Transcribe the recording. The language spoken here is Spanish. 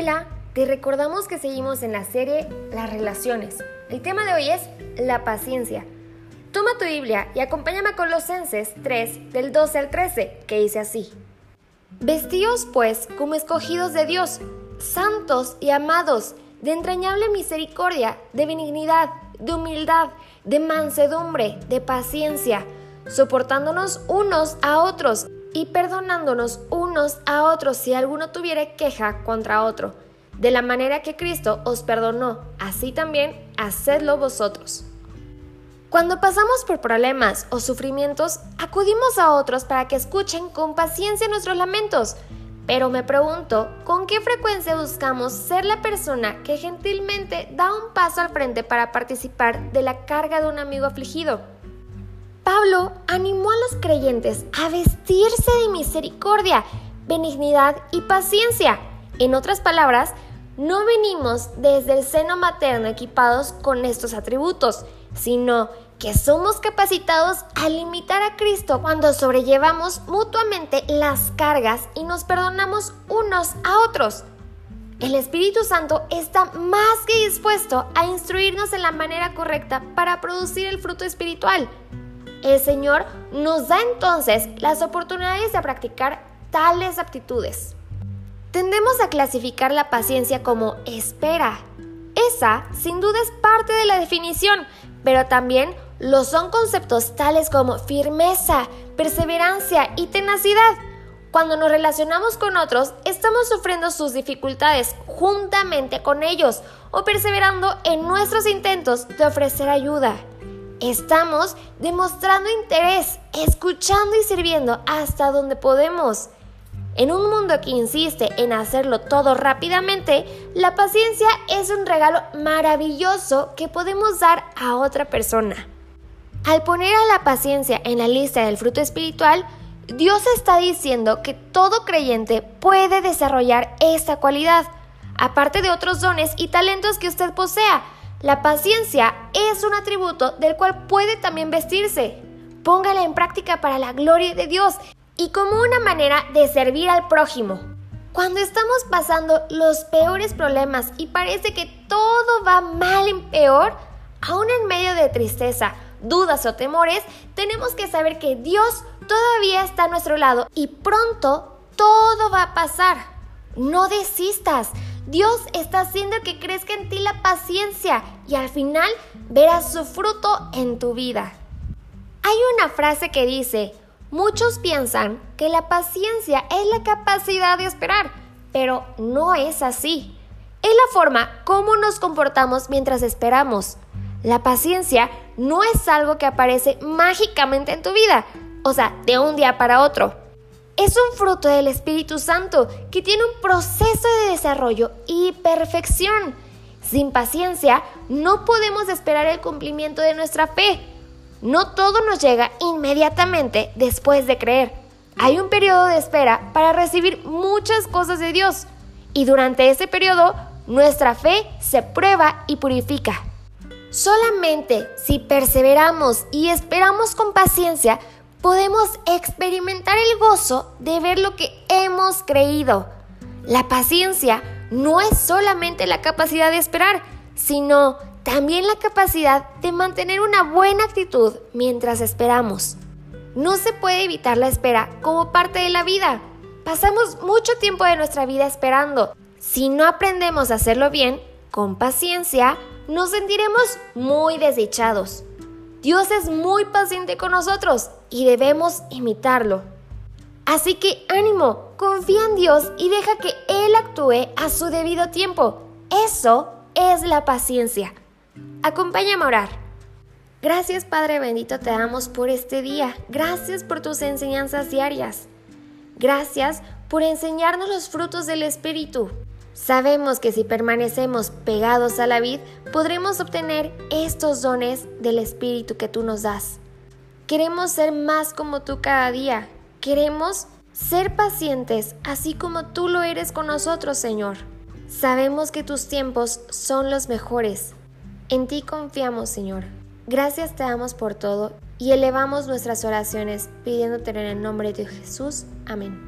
Hola, te recordamos que seguimos en la serie Las relaciones. El tema de hoy es la paciencia. Toma tu Biblia y acompáñame a Colosenses 3 del 12 al 13, que dice así. Vestíos pues como escogidos de Dios, santos y amados, de entrañable misericordia, de benignidad, de humildad, de mansedumbre, de paciencia, soportándonos unos a otros y perdonándonos unos a otros si alguno tuviere queja contra otro. De la manera que Cristo os perdonó, así también hacedlo vosotros. Cuando pasamos por problemas o sufrimientos, acudimos a otros para que escuchen con paciencia nuestros lamentos. Pero me pregunto, ¿con qué frecuencia buscamos ser la persona que gentilmente da un paso al frente para participar de la carga de un amigo afligido? Pablo animó a los creyentes a vestirse de misericordia, benignidad y paciencia. En otras palabras, no venimos desde el seno materno equipados con estos atributos, sino que somos capacitados a limitar a Cristo cuando sobrellevamos mutuamente las cargas y nos perdonamos unos a otros. El Espíritu Santo está más que dispuesto a instruirnos en la manera correcta para producir el fruto espiritual. El Señor nos da entonces las oportunidades de practicar tales aptitudes. Tendemos a clasificar la paciencia como espera. Esa, sin duda, es parte de la definición, pero también lo son conceptos tales como firmeza, perseverancia y tenacidad. Cuando nos relacionamos con otros, estamos sufriendo sus dificultades juntamente con ellos o perseverando en nuestros intentos de ofrecer ayuda. Estamos demostrando interés, escuchando y sirviendo hasta donde podemos. En un mundo que insiste en hacerlo todo rápidamente, la paciencia es un regalo maravilloso que podemos dar a otra persona. Al poner a la paciencia en la lista del fruto espiritual, Dios está diciendo que todo creyente puede desarrollar esta cualidad, aparte de otros dones y talentos que usted posea. La paciencia es un atributo del cual puede también vestirse. Póngala en práctica para la gloria de Dios y como una manera de servir al prójimo. Cuando estamos pasando los peores problemas y parece que todo va mal en peor, aún en medio de tristeza, dudas o temores, tenemos que saber que Dios todavía está a nuestro lado y pronto todo va a pasar. No desistas. Dios está haciendo que crezca en ti la paciencia y al final verás su fruto en tu vida. Hay una frase que dice, Muchos piensan que la paciencia es la capacidad de esperar, pero no es así. Es la forma como nos comportamos mientras esperamos. La paciencia no es algo que aparece mágicamente en tu vida, o sea, de un día para otro. Es un fruto del Espíritu Santo que tiene un proceso de desarrollo y perfección. Sin paciencia no podemos esperar el cumplimiento de nuestra fe no todo nos llega inmediatamente después de creer. Hay un periodo de espera para recibir muchas cosas de Dios y durante ese periodo nuestra fe se prueba y purifica. Solamente si perseveramos y esperamos con paciencia, podemos experimentar el gozo de ver lo que hemos creído. La paciencia no es solamente la capacidad de esperar, sino también la capacidad de mantener una buena actitud mientras esperamos. No se puede evitar la espera como parte de la vida. Pasamos mucho tiempo de nuestra vida esperando. Si no aprendemos a hacerlo bien, con paciencia, nos sentiremos muy desdichados. Dios es muy paciente con nosotros y debemos imitarlo. Así que ánimo, confía en Dios y deja que Él actúe a su debido tiempo. Eso es la paciencia. Acompáñame a orar. Gracias Padre bendito te damos por este día. Gracias por tus enseñanzas diarias. Gracias por enseñarnos los frutos del Espíritu. Sabemos que si permanecemos pegados a la vid, podremos obtener estos dones del Espíritu que tú nos das. Queremos ser más como tú cada día. Queremos ser pacientes así como tú lo eres con nosotros, Señor. Sabemos que tus tiempos son los mejores. En ti confiamos, Señor. Gracias te damos por todo y elevamos nuestras oraciones pidiéndote en el nombre de Jesús. Amén.